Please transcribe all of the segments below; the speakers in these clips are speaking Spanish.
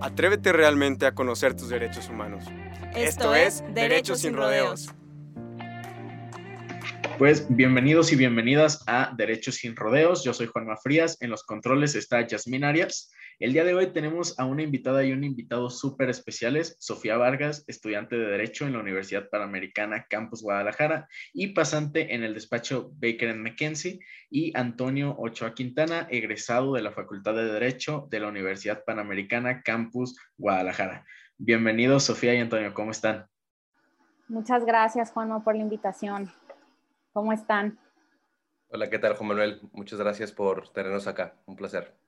Atrévete realmente a conocer tus derechos humanos. Esto, es Derechos sin Rodeos. Pues bienvenidos y bienvenidas a Derechos sin Rodeos. Yo soy Juanma Frías. En los controles está Yasmín Arias. El día de hoy tenemos a una invitada y un invitado súper especiales, Sofía Vargas, estudiante de Derecho en la Universidad Panamericana Campus Guadalajara y pasante en el despacho Baker McKenzie, y Antonio Ochoa Quintana, egresado de la Facultad de Derecho de la Universidad Panamericana Campus Guadalajara. Bienvenidos, Sofía y Antonio, ¿cómo están? Muchas gracias, Juanma, por la invitación. ¿Cómo están? Hola, ¿qué tal, Juan Manuel? Muchas gracias por tenernos acá. Un placer.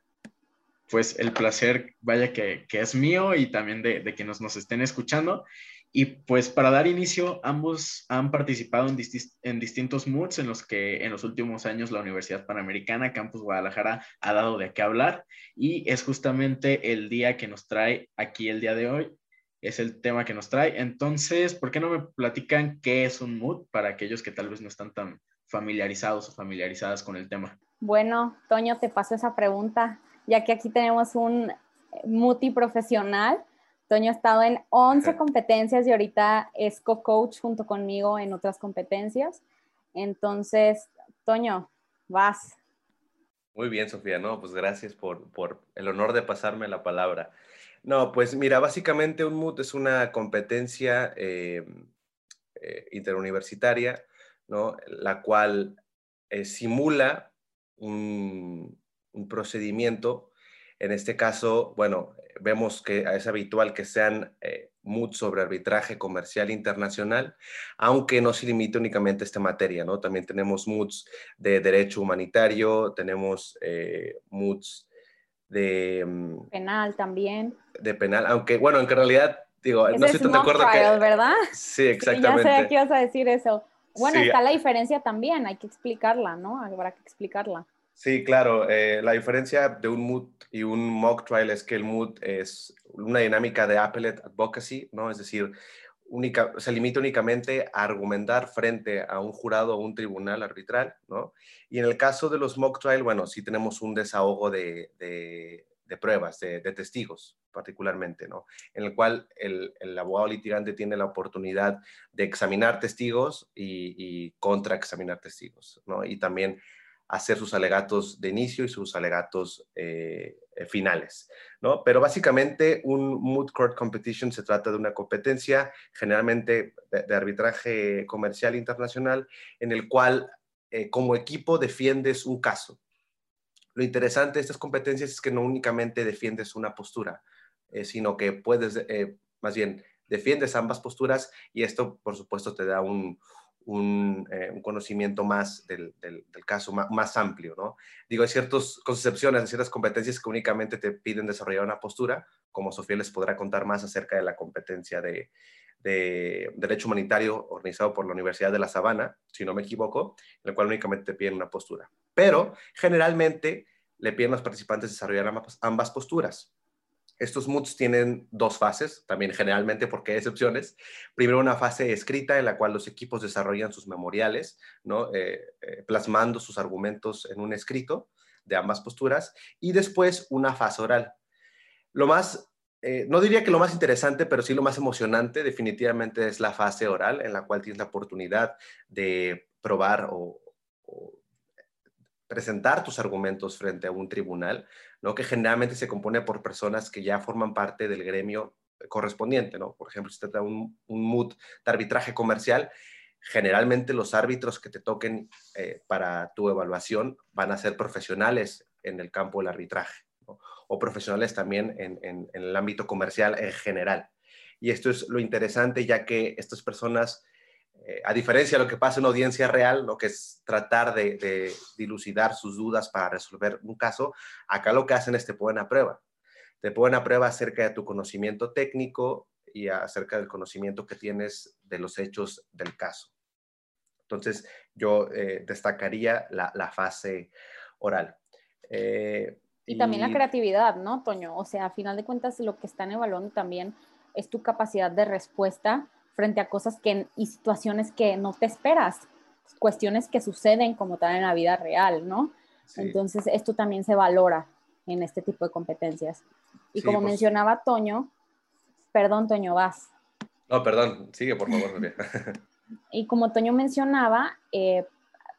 Pues el placer, vaya que, es mío y también de, de quienes nos estén escuchando. Y pues para dar inicio, ambos han participado en, en, distintos moods en los que en los últimos años la Universidad Panamericana, Campus Guadalajara, ha dado de qué hablar. Y es justamente el día que nos trae aquí el día de hoy, es el tema que nos trae. Entonces, ¿por qué no me platican qué es un mood para aquellos que tal vez no están tan familiarizados o familiarizadas con el tema? Bueno, Toño, te paso esa pregunta, ya que aquí tenemos un muti profesional. Toño ha estado en 11 competencias y ahorita es co-coach junto conmigo en otras competencias. Entonces, Toño, vas. Muy bien, Sofía, no, pues gracias por, por el honor de pasarme la palabra. No, pues mira, básicamente un MOOC es una competencia eh, eh, interuniversitaria, ¿no? La cual eh, simula un, procedimiento. En este caso, bueno, vemos que es habitual que sean MOOC sobre arbitraje comercial internacional, aunque no se limite únicamente a esta materia, ¿no? También tenemos MOOCs de derecho humanitario, tenemos eh, de... Mm, penal también. De penal, aunque bueno, en realidad, digo, no estoy tan de acuerdo que... ¿verdad? Sí, exactamente. ya sé que ibas a decir eso. Bueno, está la diferencia también, hay que explicarla, ¿no? Habrá que explicarla. Sí, claro. Eh, la diferencia de un mood y un mock trial es que el mood es una dinámica de appellate advocacy, ¿no? Es decir, única, se limita únicamente a argumentar frente a un jurado o un tribunal arbitral, ¿no? Y en el caso de los mock trial, bueno, sí tenemos un desahogo de, de, pruebas, de, testigos particularmente, ¿no? En el cual el, el, abogado litigante tiene la oportunidad de examinar testigos y, y contraexaminar testigos, ¿no? Y también hacer sus alegatos de inicio y sus alegatos eh, eh, finales, ¿no? Pero básicamente un moot court competition se trata de una competencia generalmente de, arbitraje comercial internacional en el cual eh, como equipo defiendes un caso. Lo interesante de estas competencias es que no únicamente defiendes una postura, sino que puedes, más bien, defiendes ambas posturas y esto, por supuesto, te da un, eh, un, conocimiento más del, caso, más, amplio, ¿no? Digo, hay ciertas concepciones, hay ciertas competencias que únicamente te piden desarrollar una postura, como Sofía les podrá contar más acerca de la competencia de, de Derecho Humanitario organizado por la Universidad de La Sabana, si no me equivoco, en el cual únicamente te piden una postura. Pero generalmente le piden a los participantes desarrollar ambas posturas. Estos moods tienen dos fases, también generalmente porque hay excepciones. Primero una fase escrita en la cual los equipos desarrollan sus memoriales, ¿no? Eh, eh, plasmando sus argumentos en un escrito de ambas posturas. Y después una fase oral. Lo más, eh, no diría que lo más interesante, pero sí lo más emocionante definitivamente es la fase oral en la cual tienes la oportunidad de probar o presentar tus argumentos frente a un tribunal, ¿no? que generalmente se compone por personas que ya forman parte del gremio correspondiente. ¿no? Por ejemplo, si te trata un, un mood de arbitraje comercial, generalmente los árbitros que te toquen eh, para tu evaluación van a ser profesionales en el campo del arbitraje o profesionales también en, en el ámbito comercial en general. Y esto es lo interesante, ya que estas personas eh, a diferencia de lo que pasa en una audiencia real, lo que es tratar de, dilucidar sus dudas para resolver un caso, acá lo que hacen es te ponen a prueba. Te ponen a prueba acerca de tu conocimiento técnico y acerca del conocimiento que tienes de los hechos del caso. Entonces, yo eh, destacaría la, fase oral. Eh, y, también la creatividad, ¿no, Toño? O sea, a final de cuentas, lo que están evaluando también es tu capacidad de respuesta frente a cosas que, y situaciones que no te esperas, cuestiones que suceden como tal en la vida real, ¿no? Entonces, esto también se valora en este tipo de competencias. Y como pues mencionaba Toño, perdón, Toño, vas. No, perdón, sigue por favor. y como Toño mencionaba, eh,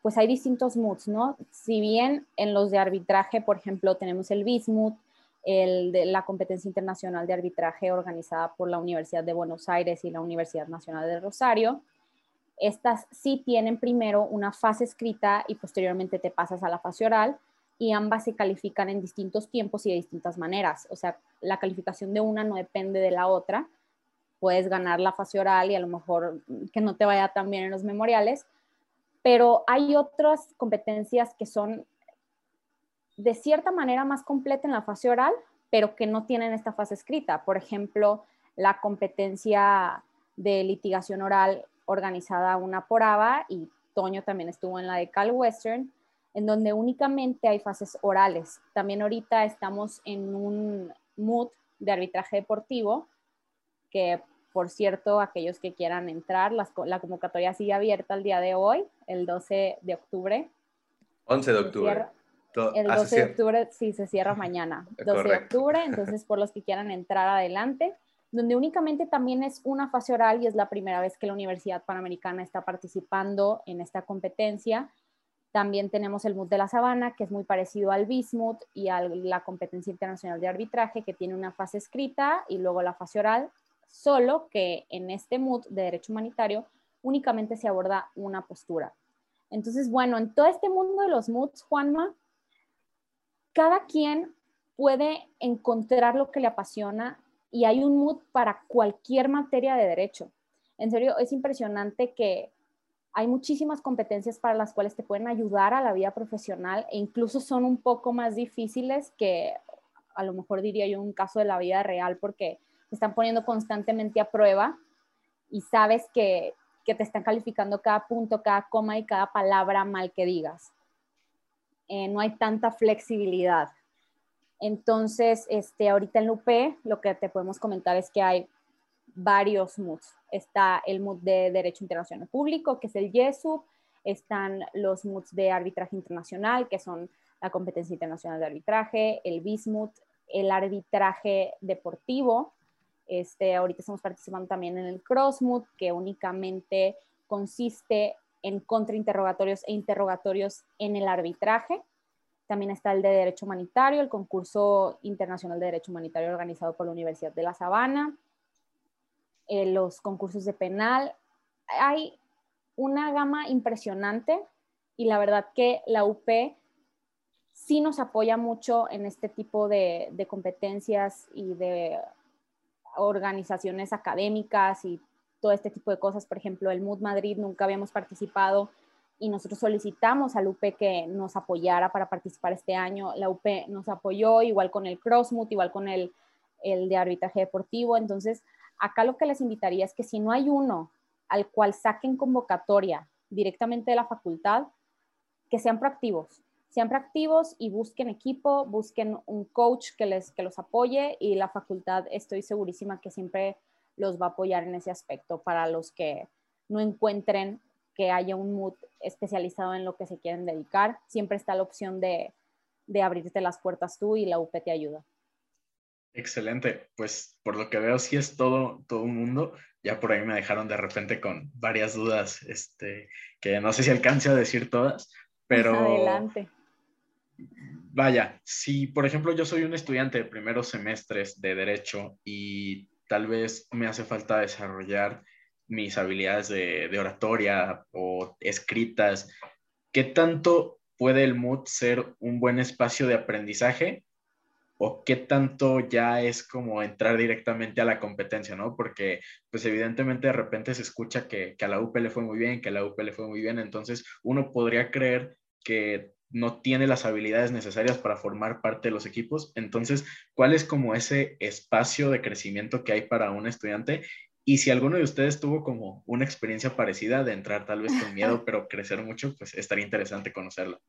pues hay distintos moods, ¿no? Si bien en los de arbitraje, por ejemplo, tenemos el Bismuth, el de la competencia internacional de arbitraje organizada por la Universidad de Buenos Aires y la Universidad Nacional de Rosario, estas sí tienen primero una fase escrita y posteriormente te pasas a la fase oral y ambas se califican en distintos tiempos y de distintas maneras. O sea, la calificación de una no depende de la otra. Puedes ganar la fase oral y a lo mejor que no te vaya tan bien en los memoriales, pero hay otras competencias que son de cierta manera más completa en la fase oral, pero que no tienen esta fase escrita. Por ejemplo, la competencia de litigación oral organizada una por ABA y Toño también estuvo en la de Cal Western, en donde únicamente hay fases orales. También ahorita estamos en un mood de arbitraje deportivo, que por cierto, aquellos que quieran entrar, la convocatoria sigue abierta el día de hoy, el 12 de octubre. 11 de octubre. El 12 de octubre sí se cierra mañana. 12 de octubre, entonces por los que quieran entrar adelante, donde únicamente también es una fase oral y es la primera vez que la Universidad Panamericana está participando en esta competencia. También tenemos el MUD de la Sabana, que es muy parecido al BISMUD y a la competencia internacional de arbitraje, que tiene una fase escrita y luego la fase oral, solo que en este MUD de derecho humanitario únicamente se aborda una postura. Entonces, bueno, en todo este mundo de los MUDs, Juanma, cada quien puede encontrar lo que le apasiona y hay un MUD para cualquier materia de derecho. En serio, es impresionante que hay muchísimas competencias para las cuales te pueden ayudar a la vida profesional e incluso son un poco más difíciles que a lo mejor diría yo un caso de la vida real porque te están poniendo constantemente a prueba y sabes que, que te están calificando cada punto, cada coma y cada palabra mal que digas. Eh, no hay tanta flexibilidad. Entonces, este, ahorita en UP lo que te podemos comentar es que hay varios MUDs. Está el MUD de Derecho Internacional Público, que es el YESUP, están los MUDs de Arbitraje Internacional, que son la Competencia Internacional de Arbitraje, el BISMUD, el Arbitraje Deportivo. Este, ahorita estamos participando también en el CrossMUD, que únicamente consiste en contrainterrogatorios e interrogatorios en el arbitraje. También está el de Derecho Humanitario, el concurso internacional de Derecho Humanitario organizado por la Universidad de La Sabana, eh, los concursos de penal. Hay una gama impresionante y la verdad que la UP sí nos apoya mucho en este tipo de, de competencias y de organizaciones académicas y todo este tipo de cosas. Por ejemplo, el MUD Madrid nunca habíamos participado y nosotros solicitamos a la UP que nos apoyara para participar este año. La UP nos apoyó, igual con el CrossMut, igual con el, el de arbitraje deportivo. Entonces, acá lo que les invitaría es que si no hay uno al cual saquen convocatoria directamente de la facultad, que sean proactivos, sean proactivos y busquen equipo, busquen un coach que, les, que los apoye y la facultad estoy segurísima que siempre los va a apoyar en ese aspecto para los que no encuentren que haya un mood especializado en lo que se quieren dedicar. Siempre está la opción de, de abrirte las puertas tú y la UP te ayuda. Excelente, pues por lo que veo sí es todo, todo un mundo. Ya por ahí me dejaron de repente con varias dudas, este, que no sé si alcance a decir todas, pero... Adelante. Vaya, si por ejemplo yo soy un estudiante de primeros semestres de derecho y tal vez me hace falta desarrollar mis habilidades de, oratoria o escritas, ¿qué tanto puede el MOOC ser un buen espacio de aprendizaje o qué tanto ya es como entrar directamente a la competencia, ¿no? Porque pues evidentemente de repente se escucha que, que, a la UP le fue muy bien, que a la UP le fue muy bien, entonces uno podría creer que no tiene las habilidades necesarias para formar parte de los equipos. Entonces, ¿cuál es como ese espacio de crecimiento que hay para un estudiante? Y si alguno de ustedes tuvo como una experiencia parecida de entrar tal vez con miedo, pero crecer mucho, pues estaría interesante conocerla.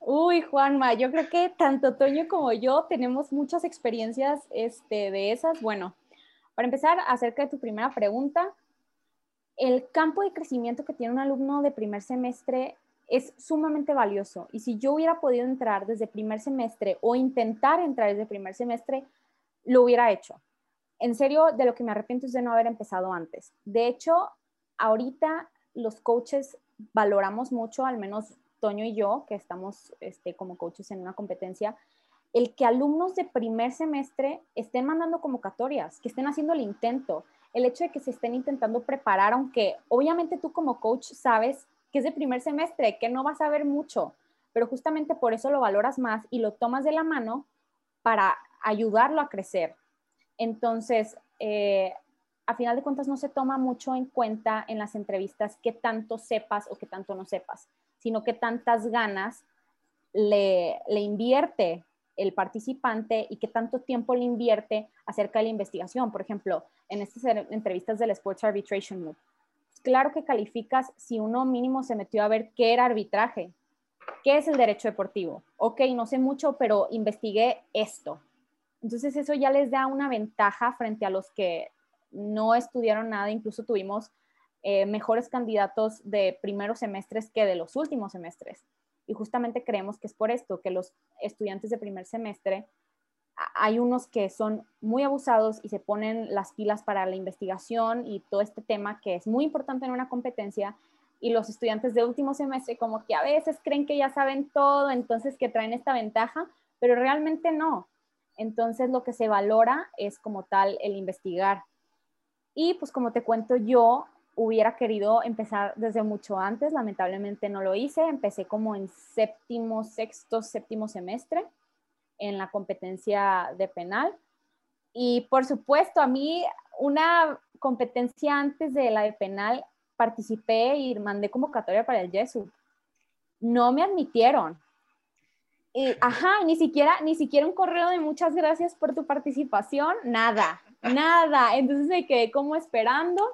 Uy, Juanma, yo creo que tanto Toño como yo tenemos muchas experiencias este, de esas. Bueno, para empezar, acerca de tu primera pregunta, el campo de crecimiento que tiene un alumno de primer semestre es sumamente valioso. Y si yo hubiera podido entrar desde primer semestre o intentar entrar desde primer semestre, lo hubiera hecho. En serio, de lo que me arrepiento es de no haber empezado antes. De hecho, ahorita los coaches valoramos mucho, al menos Toño y yo, que estamos este, como coaches en una competencia, el que alumnos de primer semestre estén mandando convocatorias, que estén haciendo el intento, el hecho de que se estén intentando preparar, aunque obviamente tú como coach sabes que es de primer semestre, que no vas a ver mucho, pero justamente por eso lo valoras más y lo tomas de la mano para ayudarlo a crecer. Entonces, eh, a final de cuentas no se toma mucho en cuenta en las entrevistas qué tanto sepas o qué tanto no sepas, sino qué tantas ganas le, le invierte el participante y qué tanto tiempo le invierte acerca de la investigación. Por ejemplo, en estas entrevistas del Sports Arbitration Loop. Claro que calificas si uno mínimo se metió a ver qué era arbitraje, qué es el derecho deportivo. Ok, no sé mucho, pero investigué esto. Entonces eso ya les da una ventaja frente a los que no estudiaron nada, incluso tuvimos eh, mejores candidatos de primeros semestres que de los últimos semestres. Y justamente creemos que es por esto que los estudiantes de primer semestre, hay unos que son muy abusados y se ponen las pilas para la investigación y todo este tema que es muy importante en una competencia. Y los estudiantes de último semestre como que a veces creen que ya saben todo, entonces que traen esta ventaja, pero realmente no. Entonces lo que se valora es como tal el investigar. Y pues como te cuento yo, hubiera querido empezar desde mucho antes, lamentablemente no lo hice, empecé como en séptimo, sexto, séptimo semestre en la competencia de penal. Y por supuesto, a mí una competencia antes de la de penal, participé y mandé convocatoria para el Jesup. No me admitieron. Y, ajá, ni siquiera, ni siquiera un correo de muchas gracias por tu participación, nada, nada. Entonces me quedé como esperando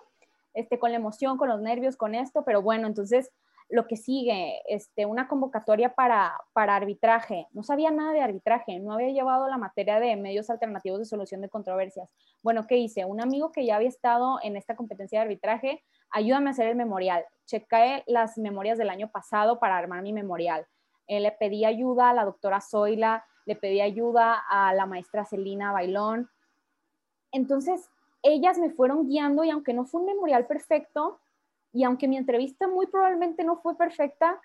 este, con la emoción, con los nervios, con esto, pero bueno, entonces lo que sigue, este, una convocatoria para, para arbitraje. No sabía nada de arbitraje, no había llevado la materia de medios alternativos de solución de controversias. Bueno, ¿qué hice? Un amigo que ya había estado en esta competencia de arbitraje, ayúdame a hacer el memorial. Chequé las memorias del año pasado para armar mi memorial. Eh, le pedí ayuda a la doctora Zoila, le pedí ayuda a la maestra Celina Bailón. Entonces, ellas me fueron guiando y aunque no fue un memorial perfecto y aunque mi entrevista muy probablemente no fue perfecta,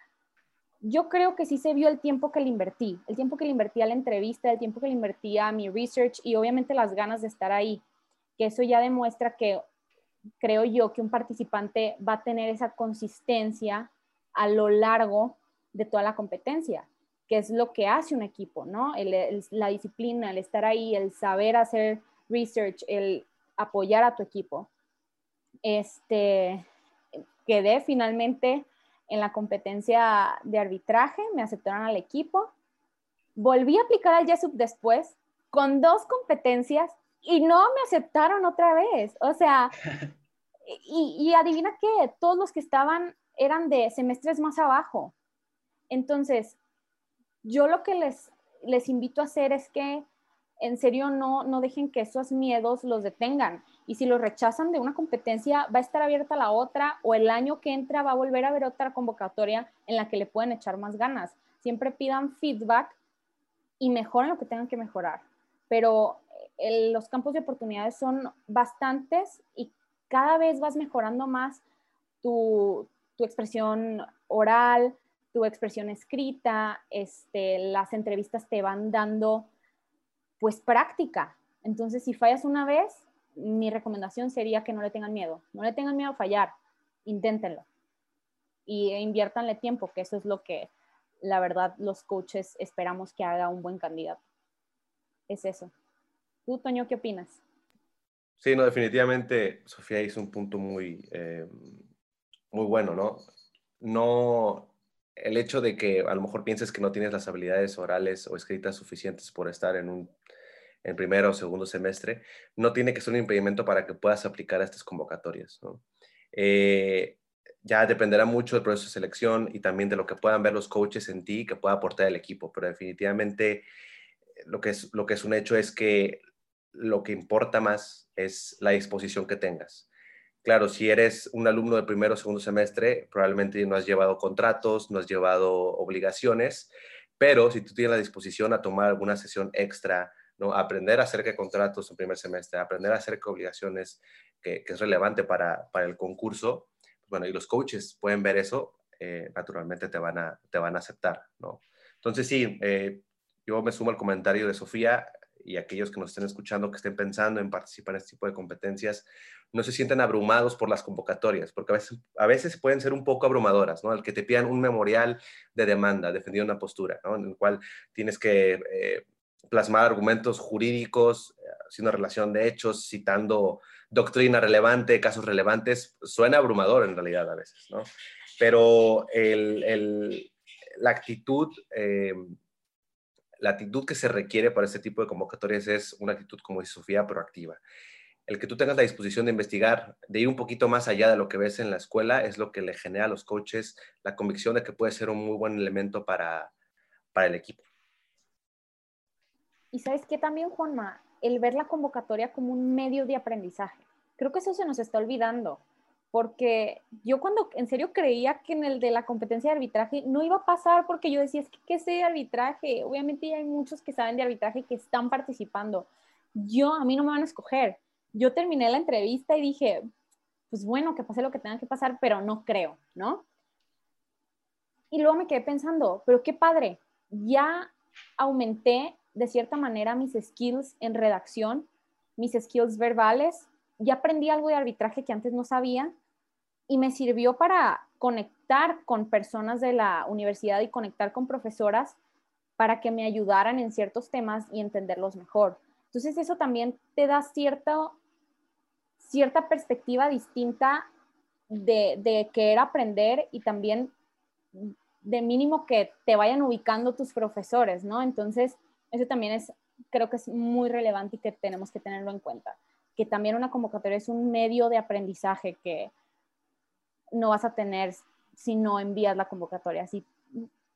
yo creo que sí se vio el tiempo que le invertí, el tiempo que le invertí a la entrevista, el tiempo que le invertí a mi research y obviamente las ganas de estar ahí, que eso ya demuestra que creo yo que un participante va a tener esa consistencia a lo largo de toda la competencia, que es lo que hace un equipo, ¿no? la disciplina, el estar ahí, el saber hacer research, el apoyar a tu equipo. Este, quedé finalmente en la competencia de arbitraje, me aceptaron al equipo. Volví a aplicar al YESUP después con dos competencias y no me aceptaron otra vez. O sea, y, y adivina qué, todos los que estaban eran de semestres más abajo. Entonces, yo lo que les, les invito a hacer es que en serio no, no dejen que esos miedos los detengan. Y si los rechazan de una competencia, va a estar abierta la otra o el año que entra va a volver a haber otra convocatoria en la que le pueden echar más ganas. Siempre pidan feedback y mejoren lo que tengan que mejorar. Pero eh, los campos de oportunidades son bastantes y cada vez vas mejorando más tu, tu expresión oral, tu expresión escrita, este, las entrevistas te van dando pues práctica. Entonces, si fallas una vez, mi recomendación sería que no le tengan miedo. No le tengan miedo a fallar, inténtenlo. Y inviértanle tiempo, que eso es lo que la verdad los coaches esperamos que haga un buen candidato. Es eso. ¿Tú, Toño, qué opinas? Sí, no, definitivamente Sofía hizo un punto muy, eh, muy bueno, ¿no? No, el hecho de que a lo mejor pienses que no tienes las habilidades orales o escritas suficientes por estar en un en primero o segundo semestre, no tiene que ser un impedimento para que puedas aplicar a estas convocatorias. Eh, ya dependerá mucho del proceso de selección y también de lo que puedan ver los coaches en ti que pueda aportar el equipo, pero definitivamente lo que es, lo que es un hecho es que lo que importa más es la disposición que tengas. Claro, si eres un alumno de primero o segundo semestre, probablemente no has llevado contratos, no has llevado obligaciones, pero si tú tienes la disposición a tomar alguna sesión extra, ¿no? aprender acerca de contratos en primer semestre, aprender acerca de obligaciones, que, es relevante para, el concurso, bueno, y los coaches pueden ver eso, eh, naturalmente te van, a, te van a aceptar, ¿no? Entonces sí, eh, yo me sumo al comentario de Sofía y aquellos que nos estén escuchando, que estén pensando en participar en este tipo de competencias, no se sienten abrumados por las convocatorias, porque a veces, a veces pueden ser un poco abrumadoras, ¿no? El que te pidan un memorial de demanda, defendiendo una postura. En el cual tienes que eh, plasmar argumentos jurídicos, eh, haciendo relación de hechos, citando doctrina relevante, casos relevantes, suena abrumador en realidad a veces, ¿no? Pero la actitud... Eh, la actitud que se requiere para este tipo de convocatorias es una actitud, como dice Sofía, proactiva. El que tú tengas la disposición de investigar, de ir un poquito más allá de lo que ves en la escuela, es lo que le genera a los coaches la convicción de que puede ser un muy buen elemento para, para el equipo. Y sabes qué también, Juanma, el ver la convocatoria como un medio de aprendizaje. Creo que eso se nos está olvidando porque yo cuando en serio creía que en el de la competencia de arbitraje no iba a pasar porque yo decía, es que ¿qué sé de arbitraje? Obviamente hay muchos que saben de arbitraje que están participando. Yo, a mí no me van a escoger. Yo terminé la entrevista y dije, pues bueno, que pase lo que tenga que pasar, pero no creo, ¿no? Y luego me quedé pensando, pero qué padre, ya aumenté de cierta manera mis skills en redacción, mis skills verbales, ya aprendí algo de arbitraje que antes no sabía y me sirvió para conectar con personas de la universidad y conectar con profesoras para que me ayudaran en ciertos temas y entenderlos mejor. Entonces eso también te da cierta, cierta perspectiva distinta de, de querer aprender y también de mínimo que te vayan ubicando tus profesores, ¿no? Entonces, eso también es, creo que es muy relevante y que tenemos que tenerlo en cuenta, que también una convocatoria es un medio de aprendizaje que, no vas a tener si no envías la convocatoria. Si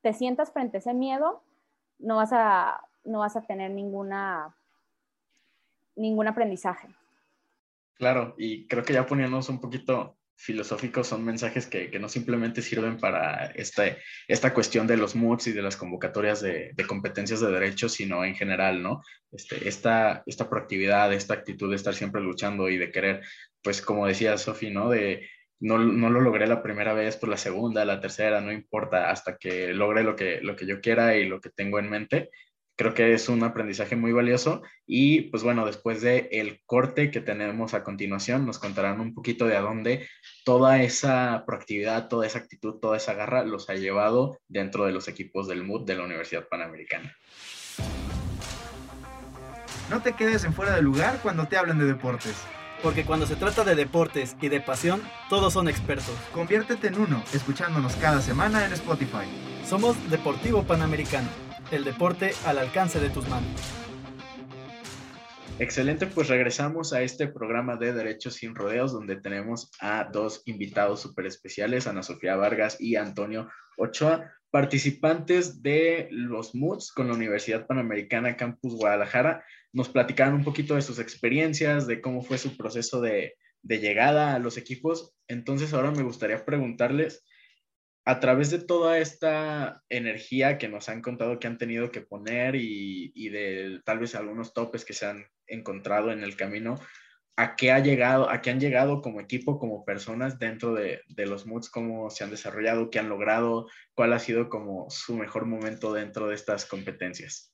te sientas frente a ese miedo, no vas a, no vas a tener ninguna, ningún aprendizaje. Claro, y creo que ya poniéndonos un poquito filosóficos son mensajes que, no simplemente sirven para este, esta cuestión de los MOOCs y de las convocatorias de, competencias de derechos, sino en general, ¿no? Este, esta, esta proactividad, esta actitud de estar siempre luchando y de querer, pues como decía Sofi, ¿no? De no, lo logré la primera vez, pues la segunda, la tercera, no importa, hasta que logre lo que, lo que yo quiera y lo que tengo en mente. Creo que es un aprendizaje muy valioso y pues bueno, después de el corte que tenemos a continuación, nos contarán un poquito de a dónde toda esa proactividad, toda esa actitud, toda esa garra los ha llevado dentro de los equipos del MUD de la Universidad Panamericana. No te quedes en fuera de lugar cuando te hablan de deportes porque cuando se trata de deportes y de pasión, todos son expertos. Conviértete en uno, escuchándonos cada semana en Spotify. Somos Deportivo Panamericano, el deporte al alcance de tus manos. Excelente, pues regresamos a este programa de Derechos sin Rodeos, donde tenemos a dos invitados súper especiales, Ana Sofía Vargas y Antonio Ochoa, participantes de los MUDs con la Universidad Panamericana Campus Guadalajara nos platicaron un poquito de sus experiencias, de cómo fue su proceso de, llegada a los equipos. Entonces ahora me gustaría preguntarles, a través de toda esta energía que nos han contado que han tenido que poner y, de tal vez algunos topes que se han encontrado en el camino, ¿a qué, ha llegado, a qué han llegado como equipo, como personas dentro de, de los MOOCs, cómo se han desarrollado, qué han logrado, cuál ha sido como su mejor momento dentro de estas competencias?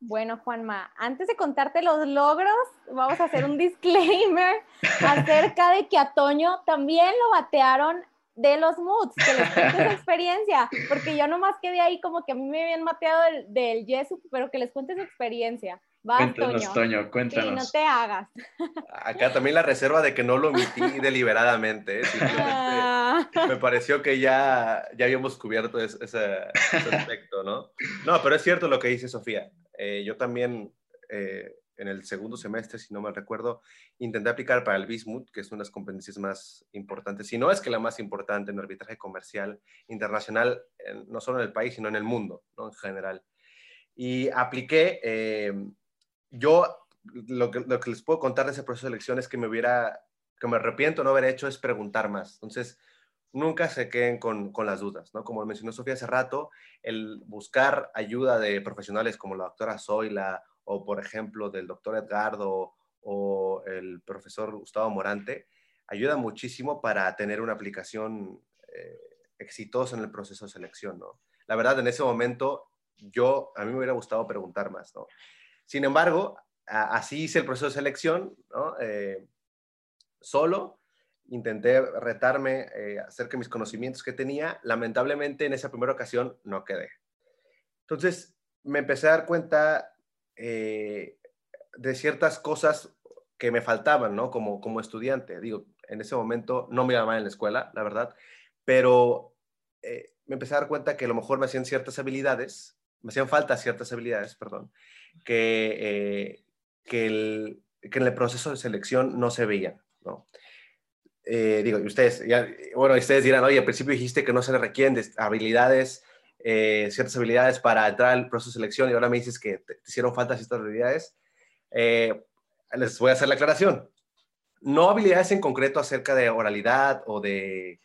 Bueno, Juanma, antes de contarte los logros, vamos a hacer un disclaimer acerca de que a Toño también lo batearon de los moods, que les cuente su experiencia, porque yo nomás quedé ahí como que a mí me habían mateado del, del Yesu, pero que les cuente su experiencia. cuéntanos, Toño. cuéntanos. Sí, no te hagas. Acá también la reserva de que no lo omití deliberadamente. ¿eh? Ah. me pareció que ya, ya habíamos cubierto ese, aspecto, ¿no? No, pero es cierto lo que dice Sofía. Eh, yo también, eh, en el segundo semestre, si no me recuerdo, intenté aplicar para el Bismuth, que es una de las competencias más importantes, si no es que la más importante en arbitraje comercial internacional, no solo en el país, sino en el mundo, ¿no? En general. Y apliqué yo lo que, lo que, les puedo contar de ese proceso de elección es que me hubiera, que me arrepiento no haber hecho es preguntar más. Entonces, nunca se queden con, con las dudas, ¿no? Como mencionó Sofía hace rato, el buscar ayuda de profesionales como la doctora Zoila o, por ejemplo, del doctor Edgardo o el profesor Gustavo Morante, ayuda muchísimo para tener una aplicación eh, exitosa en el proceso de selección, ¿no? La verdad, en ese momento, yo, a mí me hubiera gustado preguntar más, ¿no? Sin embargo, así hice el proceso de selección, ¿no? Eh, solo, intenté retarme eh, acerca de mis conocimientos que tenía. Lamentablemente, en esa primera ocasión no quedé. Entonces, me empecé a dar cuenta eh, de ciertas cosas que me faltaban, ¿no? Como, como estudiante. Digo, en ese momento no me iba mal en la escuela, la verdad, pero me empecé a dar cuenta que a lo mejor me hacían ciertas habilidades, me hacían falta ciertas habilidades, perdón, que, eh, que, el, que, en el proceso de selección no se veían, ¿no? Eh, digo, y ustedes, ya, bueno, ustedes dirán, oye, al principio dijiste que no se requieren habilidades, eh, ciertas habilidades para entrar al proceso de selección y ahora me dices que te, hicieron falta ciertas habilidades. les voy a hacer la aclaración. No habilidades en concreto acerca de oralidad o de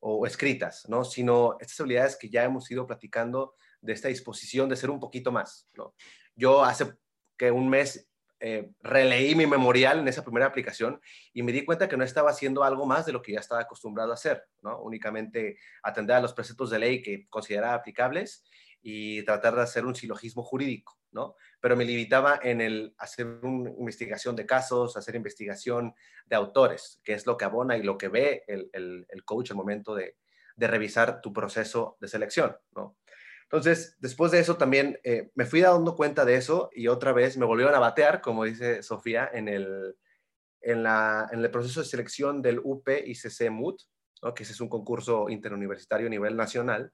o escritas, ¿no? Sino estas habilidades que ya hemos ido platicando de esta disposición de ser un poquito más, ¿no? Yo hace que un mes eh, releí mi memorial en esa primera aplicación y me di cuenta que no estaba haciendo algo más de lo que ya estaba acostumbrado a hacer, ¿no? Únicamente atender a los preceptos de ley que consideraba aplicables y tratar de hacer un silogismo jurídico, ¿no? Pero me limitaba en el hacer una investigación de casos, hacer investigación de autores, que es lo que abona y lo que ve el, coach al momento de, de revisar tu proceso de selección, ¿no? Entonces, después de eso también eh, me fui dando cuenta de eso y otra vez me volvieron a batear, como dice Sofía, en el, en, la, en el proceso de selección del UP ICC MUT, ¿no? que ese es un concurso interuniversitario a nivel nacional.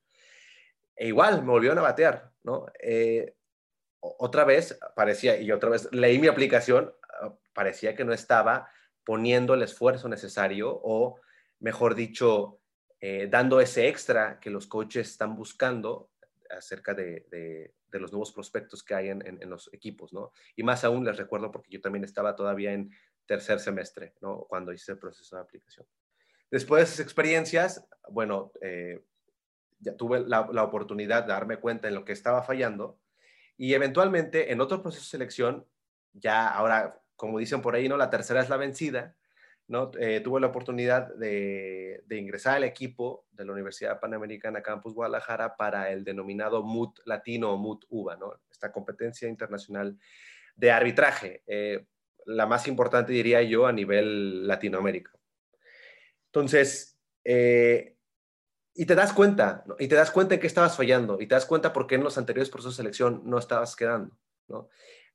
E igual, me volvieron a batear, ¿no? Eh, otra vez parecía, y otra vez leí mi aplicación, ah, parecía que no estaba poniendo el esfuerzo necesario o, mejor dicho, eh, dando ese extra que los coaches están buscando acerca de, los nuevos prospectos que hay en, los equipos, ¿no? Y más aún les recuerdo porque yo también estaba todavía en tercer semestre, ¿no? Cuando hice el proceso de aplicación. Después de esas experiencias, bueno, eh, ya tuve la, la, oportunidad de darme cuenta en lo que estaba fallando y eventualmente en otro proceso de selección, ya ahora, como dicen por ahí, ¿no? La tercera es la vencida, ¿no? Eh, tuve la oportunidad de, ingresar al equipo de la Universidad Panamericana Campus Guadalajara para el denominado MUT Latino o MUT UBA, ¿no? esta competencia internacional de arbitraje, eh, la más importante diría yo a nivel Latinoamérica. Entonces, eh, y te das cuenta, y te das cuenta en qué estabas fallando, y te das cuenta por qué en los anteriores procesos de selección no estabas quedando, ¿no?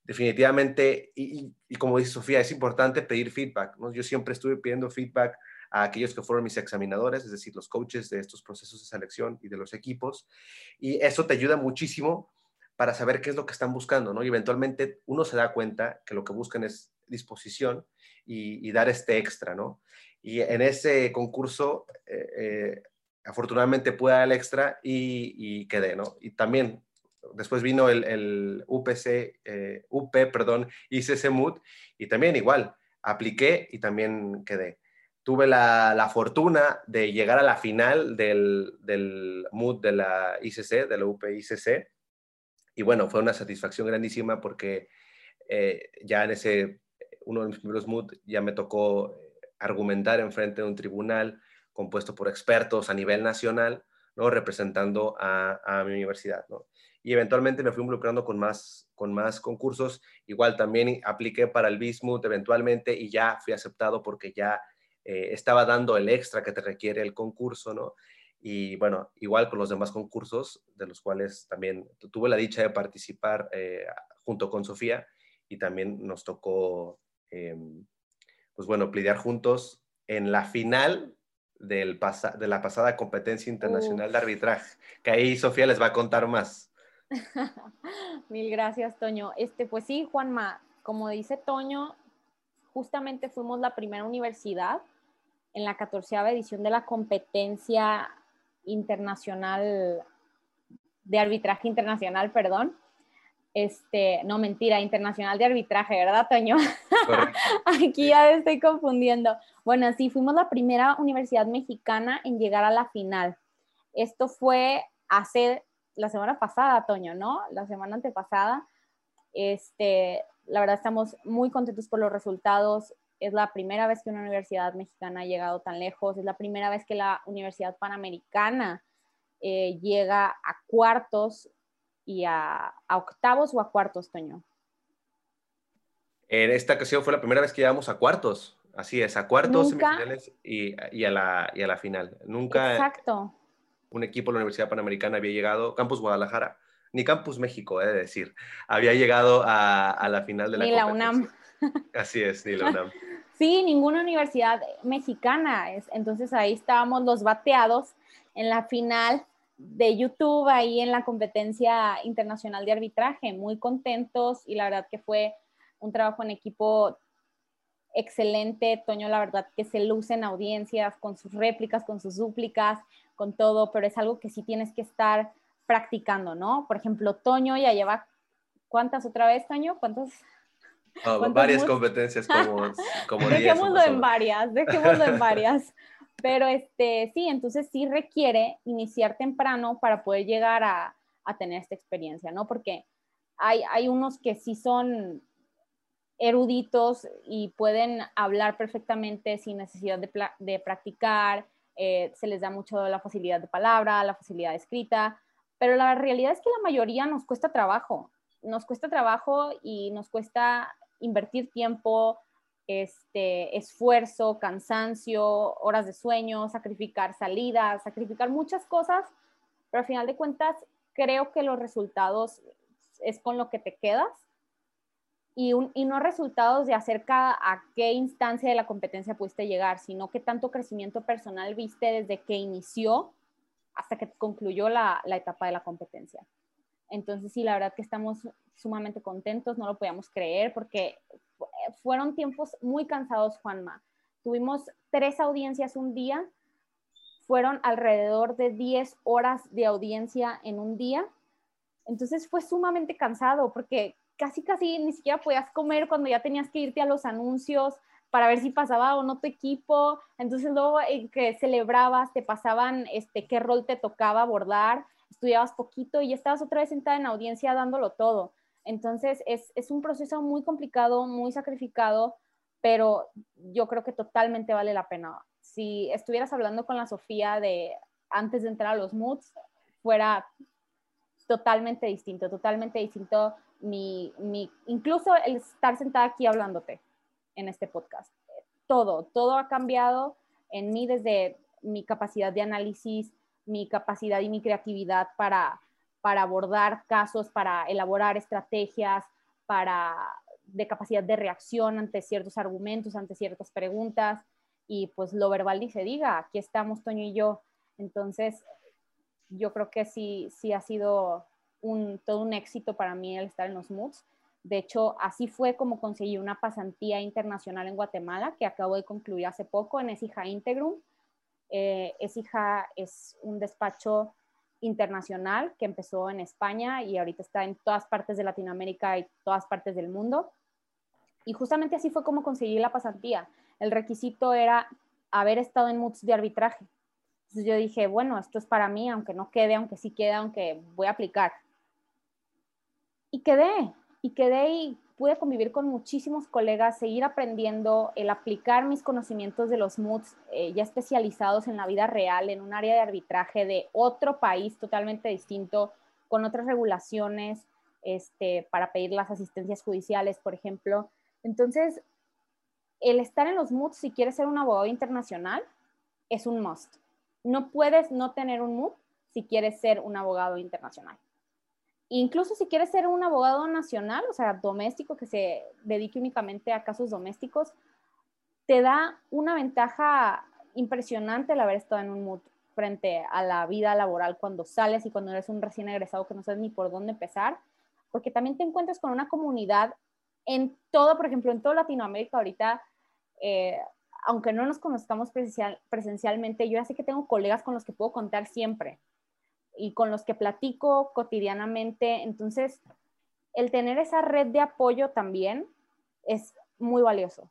Definitivamente, y, como dice Sofía, es importante pedir feedback. ¿no? Yo siempre estuve pidiendo feedback a aquellos que fueron mis examinadores, es decir, los coaches de estos procesos de selección y de los equipos, y eso te ayuda muchísimo para saber qué es lo que están buscando, ¿no? Y eventualmente uno se da cuenta que lo que buscan es disposición y, dar este extra, ¿no? Y en ese concurso, eh, eh, afortunadamente pude dar el extra y, y quedé, ¿no? Y también después vino el, UPC, eh, UP, perdón, y también igual, apliqué y también quedé. Tuve la, fortuna de llegar a la final del, del de la ICC, de la y bueno, fue una satisfacción grandísima porque eh, ya en ese, uno de mis primeros MUD, ya me tocó argumentar en frente de un tribunal compuesto por expertos a nivel nacional, ¿no? representando a, a mi universidad. ¿no? Y eventualmente me fui involucrando con más, con más concursos. Igual también apliqué para el Bismuth eventualmente y ya fui aceptado porque ya eh, estaba dando el extra que te requiere el concurso, ¿no? Y bueno, igual con los demás concursos, de los cuales también tuve la dicha de participar eh, junto con Sofía, y también nos tocó, em, pues bueno, lidiar juntos en la final del de la pasada competencia internacional de arbitraje, que ahí Sofía les va a contar más. Mil gracias, Toño. Este, pues sí, Juanma, como dice Toño, justamente fuimos la primera universidad en la catorceava edición de la competencia internacional de arbitraje internacional, perdón. Este, no mentira, internacional de arbitraje, ¿verdad, Toño? Aquí ya estoy confundiendo. Bueno, sí, fuimos la primera universidad mexicana en llegar a la final. Esto fue hace la semana pasada, Toño, ¿no? La semana antepasada. Este, la verdad estamos muy contentos por los resultados. Es la primera vez que una universidad mexicana ha llegado tan lejos. Es la primera vez que la Universidad Panamericana eh, llega a cuartos y a, octavos o a cuartos, Toño. En esta ocasión fue la primera vez que llegamos a cuartos. Así es, a cuartos, semifinales y, y, a la, y a la final. Nunca Exacto. Un equipo de la Universidad Panamericana había llegado, Campus Guadalajara, ni Campus México, he de decir, había llegado a, a la final de la Ni la UNAM. Así es, ni la UNAM. Sí, ninguna universidad mexicana. Es, entonces ahí estábamos los bateados en la final de YouTube, ahí en la competencia internacional de arbitraje, muy contentos y la verdad que fue un trabajo en equipo excelente. Toño, la verdad que se luce en audiencias con sus réplicas, con sus súplicas, con todo, pero es algo que sí tienes que estar practicando, ¿no? Por ejemplo, Toño ya lleva, ¿cuántas otra vez, Toño? ¿Cuántas? varias competencias como, como Dejémoslo en varias, dejémoslo en varias. Pero este, sí, entonces sí requiere iniciar temprano para poder llegar a, a tener esta experiencia, ¿no? Porque hay, hay unos que sí son eruditos y pueden hablar perfectamente sin necesidad de, de practicar, eh, se les da mucho la facilidad de palabra, la facilidad escrita, pero la realidad es que la mayoría nos cuesta trabajo, nos cuesta trabajo y nos cuesta invertir tiempo, este, esfuerzo, cansancio, horas de sueño, sacrificar salidas, sacrificar muchas cosas, pero al final de cuentas creo que los resultados es con lo que te quedas y, no resultados de acerca a qué instancia de la competencia pudiste llegar, sino qué tanto crecimiento personal viste desde que inició hasta que concluyó la, la etapa de la competencia. Entonces, sí, la verdad que estamos sumamente contentos, no lo podíamos creer porque fueron tiempos muy cansados, Juanma. Tuvimos tres audiencias un día, fueron alrededor de 10 horas de audiencia en un día. Entonces fue sumamente cansado porque casi, casi ni siquiera podías comer cuando ya tenías que irte a los anuncios para ver si pasaba o no tu equipo. Entonces luego eh, que celebrabas, te pasaban este, qué rol te tocaba abordar, estudiabas poquito y estabas otra vez sentada en audiencia dándolo todo. Entonces es, es un proceso muy complicado, muy sacrificado, pero yo creo que totalmente vale la pena. Si estuvieras hablando con la Sofía de antes de entrar a los moods, fuera totalmente distinto, totalmente distinto mi, mi, incluso el estar sentada aquí hablándote en este podcast. Todo, todo ha cambiado en mí desde mi capacidad de análisis, mi capacidad y mi creatividad para, para abordar casos, para elaborar estrategias, para de capacidad de reacción ante ciertos argumentos, ante ciertas preguntas y pues lo verbal ni se diga, aquí estamos Toño y yo. Entonces, yo creo que sí, sí ha sido un, todo un éxito para mí el estar en los MOOCs. De hecho, así fue como conseguí una pasantía internacional en Guatemala que acabo de concluir hace poco en Esija Integrum. Eh, Esija es un despacho internacional que empezó en España y ahorita está en todas partes de Latinoamérica y todas partes del mundo. Y justamente así fue como conseguí la pasantía. El requisito era haber estado en MOOCs de arbitraje. Entonces yo dije, bueno, esto es para mí, aunque no quede, aunque sí quede, aunque voy a aplicar. Y quedé, y quedé y pude convivir con muchísimos colegas, seguir aprendiendo, el aplicar mis conocimientos de los MOOCs eh, ya especializados en la vida real, en un área de arbitraje de otro país totalmente distinto, con otras regulaciones este, para pedir las asistencias judiciales, por ejemplo. Entonces, el estar en los MOOCs, si quieres ser un abogado internacional, es un must. No puedes no tener un MOOC si quieres ser un abogado internacional. Incluso si quieres ser un abogado nacional, o sea, doméstico, que se dedique únicamente a casos domésticos, te da una ventaja impresionante el haber estado en un MUT frente a la vida laboral cuando sales y cuando eres un recién egresado que no sabes ni por dónde empezar, porque también te encuentras con una comunidad en todo, por ejemplo, en toda Latinoamérica ahorita, eh, aunque no nos conozcamos presencialmente, yo ya sé que tengo colegas con los que puedo contar siempre y con los que platico cotidianamente. Entonces, el tener esa red de apoyo también es muy valioso.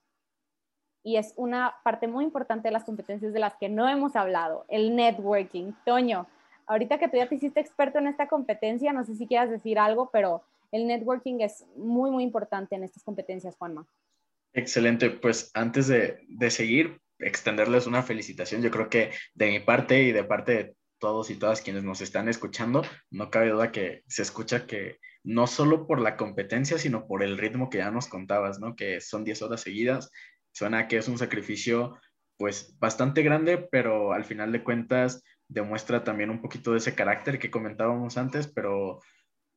Y es una parte muy importante de las competencias de las que no hemos hablado, el networking. Toño, ahorita que tú ya te hiciste experto en esta competencia, no sé si quieras decir algo, pero el networking es muy, muy importante en estas competencias, Juanma. Excelente, pues antes de, de seguir, extenderles una felicitación. Yo creo que de mi parte y de parte de todos y todas quienes nos están escuchando, no cabe duda que se escucha que no solo por la competencia, sino por el ritmo que ya nos contabas, ¿no? Que son 10 horas seguidas. Suena que es un sacrificio pues bastante grande, pero al final de cuentas demuestra también un poquito de ese carácter que comentábamos antes, pero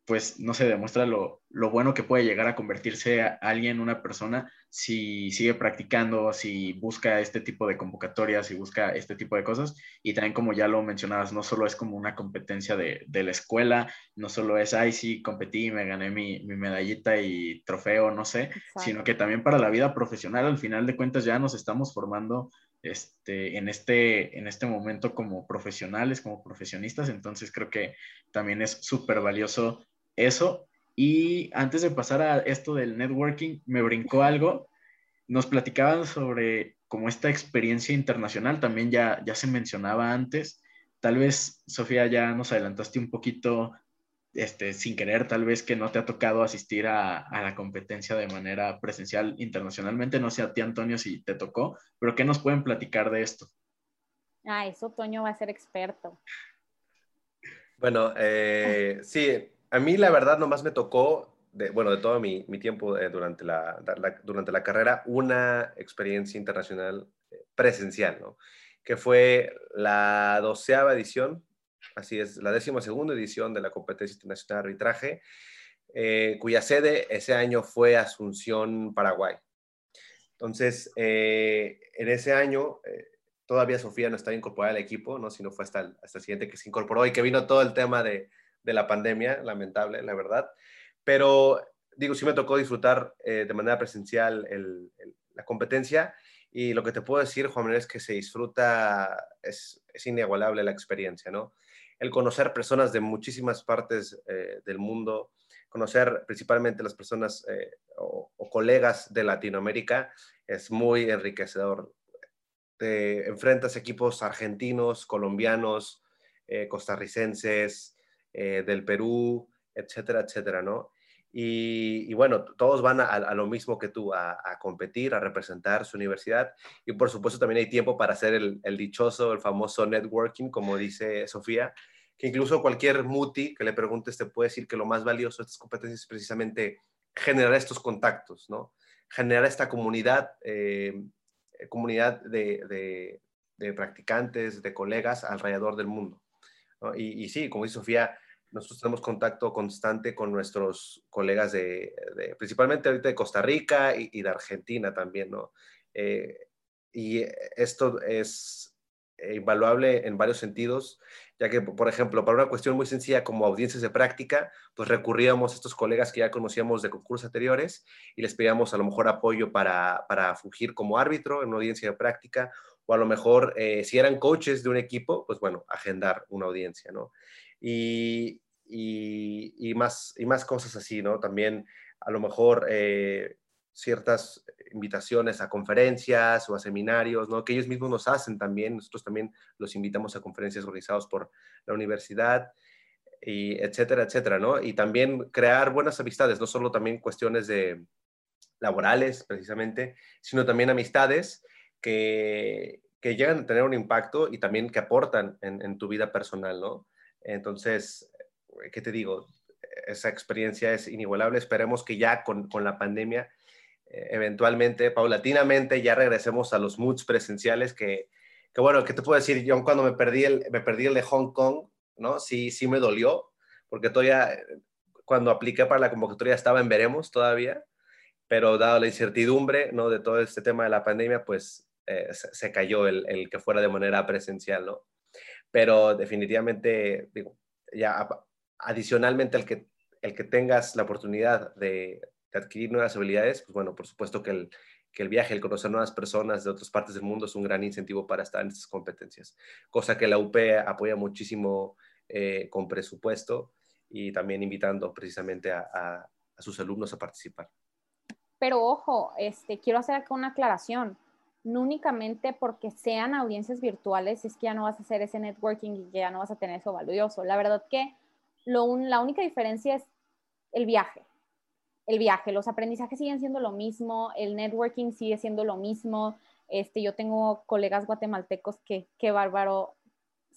pues no se demuestra lo, bueno que puede llegar a convertirse a alguien, una persona, si sigue practicando, si busca este tipo de convocatorias, si busca este tipo de cosas. Y también como ya lo mencionabas, no solo es como una competencia de, la escuela, no solo es, ay, sí, competí, me gané mi, medallita y trofeo, no sé, sino que también para la vida profesional, al final de cuentas, ya nos estamos formando este, en, este, en este momento como profesionales, como profesionistas. Entonces creo que también es súper valioso eso. Y antes de pasar a esto del networking, me brincó algo. Nos platicaban sobre como esta experiencia internacional, también ya, ya se mencionaba antes. Tal vez, Sofía, ya nos adelantaste un poquito, este, sin querer, tal vez que no te ha tocado asistir a, a la competencia de manera presencial internacionalmente. No sé a ti, Antonio, si te tocó, pero ¿qué nos pueden platicar de esto? Ah, eso Toño va a ser experto. Bueno, eh, sí, a mí la verdad nomás me tocó, de, bueno, de todo mi, mi tiempo eh, durante, la, durante la carrera, una experiencia internacional eh, presencial, ¿no? Que fue la doceava edición, así es, la décima segunda edición de la competencia internacional de arbitraje, eh, cuya sede ese año fue Asunción, Paraguay. Entonces, en ese año, todavía Sofía no estaba incorporada al equipo, ¿no? sino fue hasta hasta el siguiente que se incorporó y que vino todo el tema de, de la pandemia, lamentable, la verdad. Pero digo, sí me tocó disfrutar eh, de manera presencial la competencia y lo que te puedo decir, Juan Manuel, es que se disfruta, es, es, inigualable la experiencia, ¿no? El conocer personas de muchísimas partes eh, del mundo, conocer principalmente las personas eh, o, o, colegas de Latinoamérica es muy enriquecedor. Te enfrentas equipos argentinos, colombianos, costarricenses, eh, del Perú, etcétera, etcétera, ¿no? Y, bueno, todos van a, lo mismo que tú, a, competir, a representar su universidad. Y por supuesto también hay tiempo para hacer el, dichoso, el famoso networking, como dice Sofía, que incluso cualquier muti que le preguntes te puede decir que lo más valioso de estas competencias es precisamente generar estos contactos, ¿no? Generar esta comunidad, eh, comunidad de, practicantes, de colegas alrededor del mundo. Y, sí, como dice Sofía, nosotros tenemos contacto constante con nuestros colegas de, principalmente ahorita de Costa Rica y, de Argentina también, ¿no? Eh, y esto es invaluable en varios sentidos, ya que, por ejemplo, para una cuestión muy sencilla como audiencias de práctica, pues recurríamos a estos colegas que ya conocíamos de concursos anteriores y les pedíamos a lo mejor apoyo para, para fungir como árbitro en una audiencia de práctica o a lo mejor eh, si eran coaches de un equipo, pues bueno, agendar una audiencia, ¿no? Y, y, más, y más cosas así, ¿no? También a lo mejor eh, ciertas invitaciones a conferencias o a seminarios, ¿no? Que ellos mismos nos hacen también, nosotros también los invitamos a conferencias organizadas por la universidad, y etcétera, etcétera, ¿no? Y también crear buenas amistades, no solo también cuestiones de laborales, precisamente, sino también amistades que, llegan a tener un impacto y también que aportan en, tu vida personal, ¿no? Entonces, ¿qué te digo? Esa experiencia es inigualable. Esperemos que ya con, la pandemia, eh, eventualmente, paulatinamente, ya regresemos a los moods presenciales que, que, bueno, ¿qué te puedo decir? Yo cuando me perdí el, me perdí el de Hong Kong, ¿no? Sí, sí me dolió, porque todavía cuando apliqué para la convocatoria estaba en veremos todavía, pero dado la incertidumbre ¿no? de todo este tema de la pandemia, pues eh, se, cayó el, el, que fuera de manera presencial, ¿no? Pero definitivamente, digo, ya adicionalmente el que, el que tengas la oportunidad de, adquirir nuevas habilidades, pues bueno, por supuesto que el, que el viaje, el conocer nuevas personas de otras partes del mundo es un gran incentivo para estar en estas competencias, cosa que la UP apoya muchísimo eh, con presupuesto y también invitando precisamente a, a, sus alumnos a participar. Pero ojo, este, quiero hacer acá una aclaración. No únicamente porque sean audiencias virtuales es que ya no vas a hacer ese networking y ya no vas a tener eso valioso. La verdad que lo la única diferencia es el viaje el viaje. Los aprendizajes siguen siendo lo mismo, el networking sigue siendo lo mismo. Este, yo tengo colegas guatemaltecos que, qué bárbaro,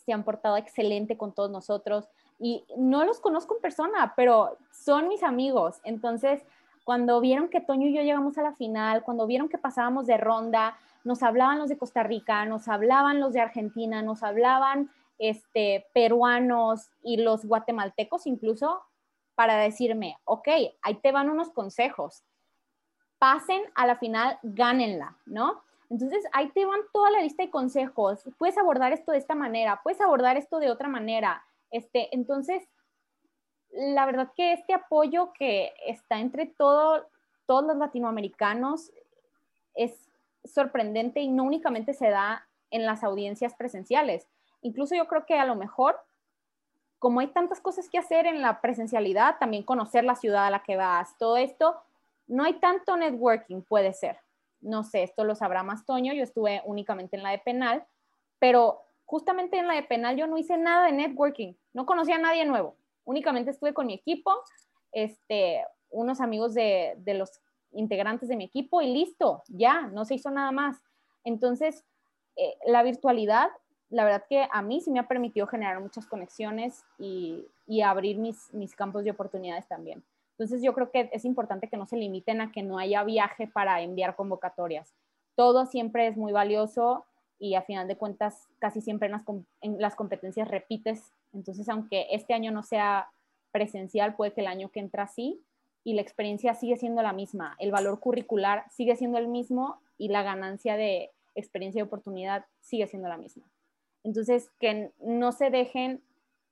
se han portado excelente con todos nosotros y no los conozco en persona, pero son mis amigos. Entonces, cuando vieron que Toño y yo llegamos a la final, cuando vieron que pasábamos de ronda, nos hablaban los de Costa Rica, nos hablaban los de Argentina, nos hablaban este, peruanos y los guatemaltecos incluso, para decirme, ok, ahí te van unos consejos, pasen a la final, gánenla, ¿no? Entonces, ahí te van toda la lista de consejos. Puedes abordar esto de esta manera, puedes abordar esto de otra manera. Este, entonces, la verdad que este apoyo que está entre todo, todos los latinoamericanos es sorprendente y no únicamente se da en las audiencias presenciales. Incluso yo creo que a lo mejor como hay tantas cosas que hacer en la presencialidad, también conocer la ciudad a la que vas, todo esto, no hay tanto networking, puede ser. No sé, esto lo sabrá más Toño, yo estuve únicamente en la de penal, pero justamente en la de penal yo no hice nada de networking, no conocía a nadie nuevo, únicamente estuve con mi equipo, este, unos amigos de, de los integrantes de mi equipo y listo, ya, no se hizo nada más. Entonces, eh, la virtualidad la verdad que a mí sí me ha permitido generar muchas conexiones y, abrir mis, mis campos de oportunidades también. Entonces yo creo que es importante que no se limiten a que no haya viaje para enviar convocatorias. Todo siempre es muy valioso y a final de cuentas casi siempre en las, en las competencias repites. Entonces aunque este año no sea presencial, puede que el año que entra sí y la experiencia sigue siendo la misma. El valor curricular sigue siendo el mismo y la ganancia de experiencia y oportunidad sigue siendo la misma. Entonces, que no se dejen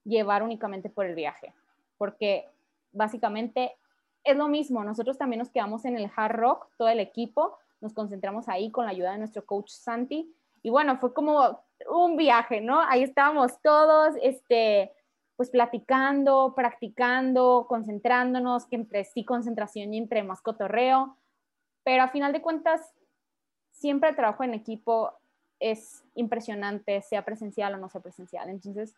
llevar únicamente por el viaje, porque básicamente es lo mismo. Nosotros también nos quedamos en el Hard Rock, todo el equipo, nos concentramos ahí con la ayuda de nuestro coach Santi. Y bueno, fue como un viaje, ¿no? Ahí estábamos todos, este, pues platicando, practicando, concentrándonos, que entre sí concentración y entre más cotorreo. Pero a final de cuentas, siempre el trabajo en equipo es impresionante, sea presencial o no sea presencial. Entonces,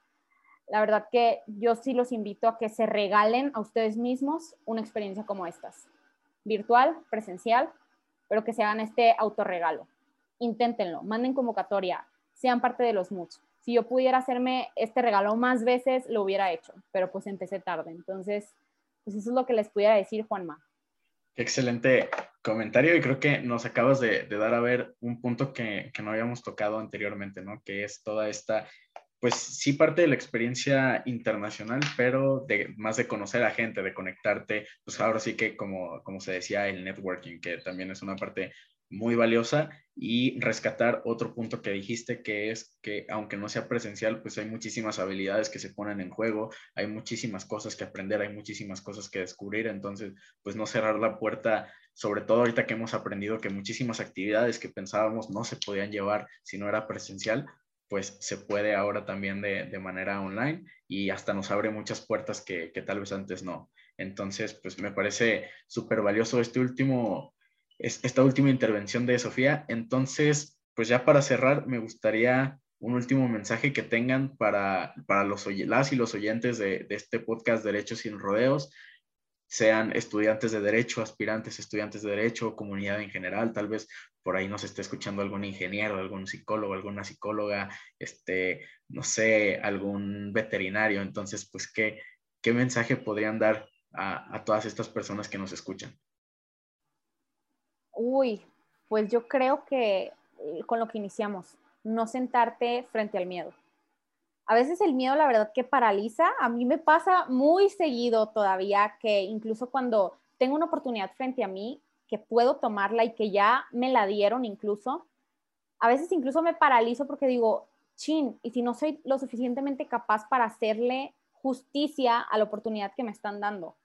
la verdad que yo sí los invito a que se regalen a ustedes mismos una experiencia como estas, virtual, presencial, pero que se hagan este autorregalo. Inténtenlo, manden convocatoria, sean parte de los moods. Si yo pudiera hacerme este regalo más veces, lo hubiera hecho, pero pues empecé tarde. Entonces, pues eso es lo que les pudiera decir, Juanma. Excelente comentario y creo que nos acabas de, dar a ver un punto que, no habíamos tocado anteriormente, ¿no? Que es toda esta, pues sí parte de la experiencia internacional, pero de, más de conocer a gente, de conectarte, pues ahora sí que como, como se decía, el networking, que también es una parte muy valiosa y rescatar otro punto que dijiste, que es que aunque no sea presencial, pues hay muchísimas habilidades que se ponen en juego, hay muchísimas cosas que aprender, hay muchísimas cosas que descubrir, entonces, pues no cerrar la puerta, sobre todo ahorita que hemos aprendido que muchísimas actividades que pensábamos no se podían llevar si no era presencial, pues se puede ahora también de, de manera online y hasta nos abre muchas puertas que, que tal vez antes no. Entonces, pues me parece súper valioso este último esta última intervención de Sofía. Entonces, pues ya para cerrar, me gustaría un último mensaje que tengan para, para los, las y los oyentes de, este podcast Derechos sin Rodeos, sean estudiantes de derecho, aspirantes estudiantes de derecho, comunidad en general, tal vez por ahí nos esté escuchando algún ingeniero, algún psicólogo, alguna psicóloga, este, no sé, algún veterinario. Entonces, pues, ¿qué, qué mensaje podrían dar a, a todas estas personas que nos escuchan? Uy, pues yo creo que eh, con lo que iniciamos, no sentarte frente al miedo. a veces el miedo, la verdad, que paraliza. A mí me pasa muy seguido todavía que incluso cuando tengo una oportunidad frente a mí, que puedo tomarla y que ya me la dieron incluso, a veces incluso me paralizo porque digo, chin, y si no soy lo suficientemente capaz para hacerle justicia a la oportunidad que me están dando.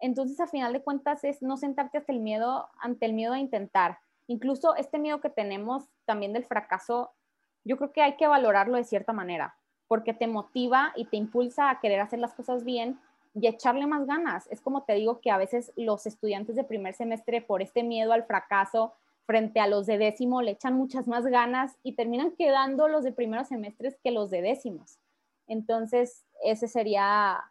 Entonces, a final de cuentas, es no sentarte hasta el miedo, ante el miedo a intentar. Incluso este miedo que tenemos también del fracaso, yo creo que hay que valorarlo de cierta manera, porque te motiva y te impulsa a querer hacer las cosas bien y echarle más ganas. Es como te digo que a veces los estudiantes de primer semestre, por este miedo al fracaso, frente a los de décimo, le echan muchas más ganas y terminan quedando los de primeros semestres que los de décimos. Entonces, ese sería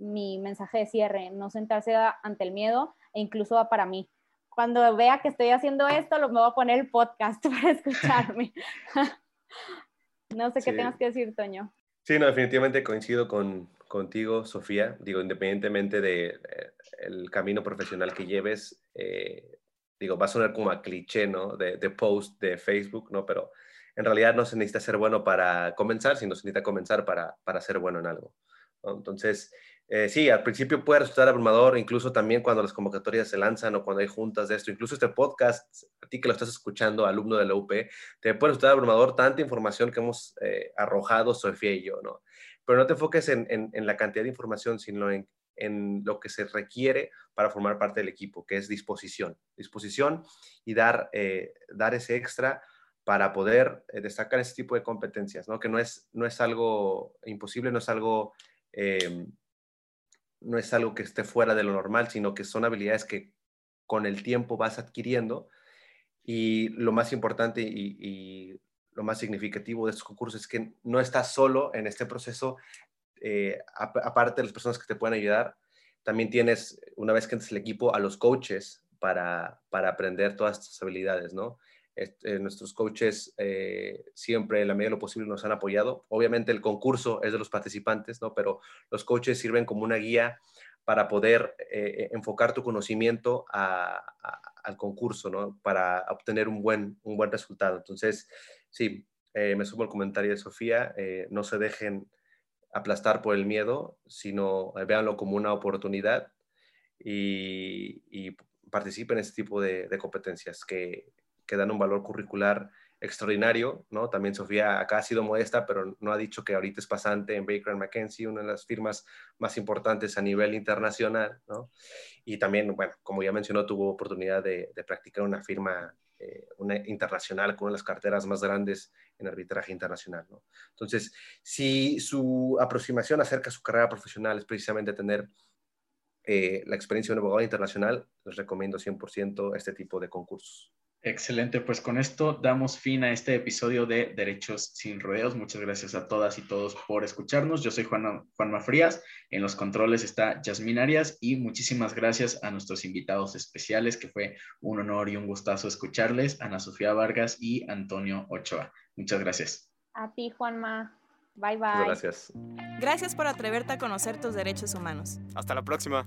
mi mensaje de cierre, no sentarse ante el miedo e incluso va para mí. Cuando vea que estoy haciendo esto, lo, me voy a poner el podcast para escucharme. no sé qué tengas que decir, Toño. Sí, no, definitivamente coincido con, contigo, Sofía. Digo, independientemente del de, eh, camino profesional que lleves, eh, digo, va a sonar como a cliché, ¿no? De, de, post de Facebook, ¿no? Pero en realidad no se necesita ser bueno para comenzar, sino se necesita comenzar para, para ser bueno en algo. Entonces, eh, sí, al principio puede resultar abrumador, incluso también cuando las convocatorias se lanzan o cuando hay juntas de esto, incluso este podcast, a ti que lo estás escuchando, alumno de la UP, te puede resultar abrumador tanta información que hemos eh, arrojado Sofía y yo, ¿no? Pero no te enfoques en, la cantidad de información, sino en, lo que se requiere para formar parte del equipo, que es disposición, disposición y dar, eh, dar ese extra para poder destacar ese tipo de competencias, ¿no? Que no es, no es algo imposible, no es algo no es algo que esté fuera de lo normal, sino que son habilidades que con el tiempo vas adquiriendo. Y lo más importante y, lo más significativo de estos concursos es que no estás solo en este proceso, eh, aparte de las personas que te pueden ayudar, también tienes, una vez que entres el equipo, a los coaches para, para aprender todas estas habilidades, ¿no? Eh, nuestros coaches eh, siempre, en la medida de lo posible, nos han apoyado. Obviamente el concurso es de los participantes, ¿no? Pero los coaches sirven como una guía para poder eh, enfocar tu conocimiento al concurso, ¿no? Para obtener un buen, un buen resultado. Entonces, sí, me sumo al comentario de Sofía, no se dejen aplastar por el miedo, sino véanlo como una oportunidad y, participen en este tipo de competencias que, que dan un valor curricular extraordinario, ¿no? También Sofía acá ha sido modesta, pero no ha dicho que ahorita es pasante en Baker McKenzie, una de las firmas más importantes a nivel internacional, ¿no? Y también, bueno, como ya mencionó, tuvo oportunidad de, practicar una firma eh, una internacional con una de las carteras más grandes en arbitraje internacional, ¿no? Entonces, si su aproximación acerca de su carrera profesional es precisamente tener eh, la experiencia de un abogado internacional, les recomiendo 100% este tipo de concursos. Excelente, pues con esto damos fin a este episodio de Derechos sin Rodeos. Muchas gracias a todas y todos por escucharnos. Yo soy Juan, Juanma Frías, en los controles está Yasmín Arias y muchísimas gracias a nuestros invitados especiales, que fue un honor y un gustazo escucharles, Ana Sofía Vargas y Antonio Ochoa. Muchas gracias. A ti, Juanma. Bye bye. gracias. Gracias por atreverte a conocer tus derechos humanos. Hasta la próxima.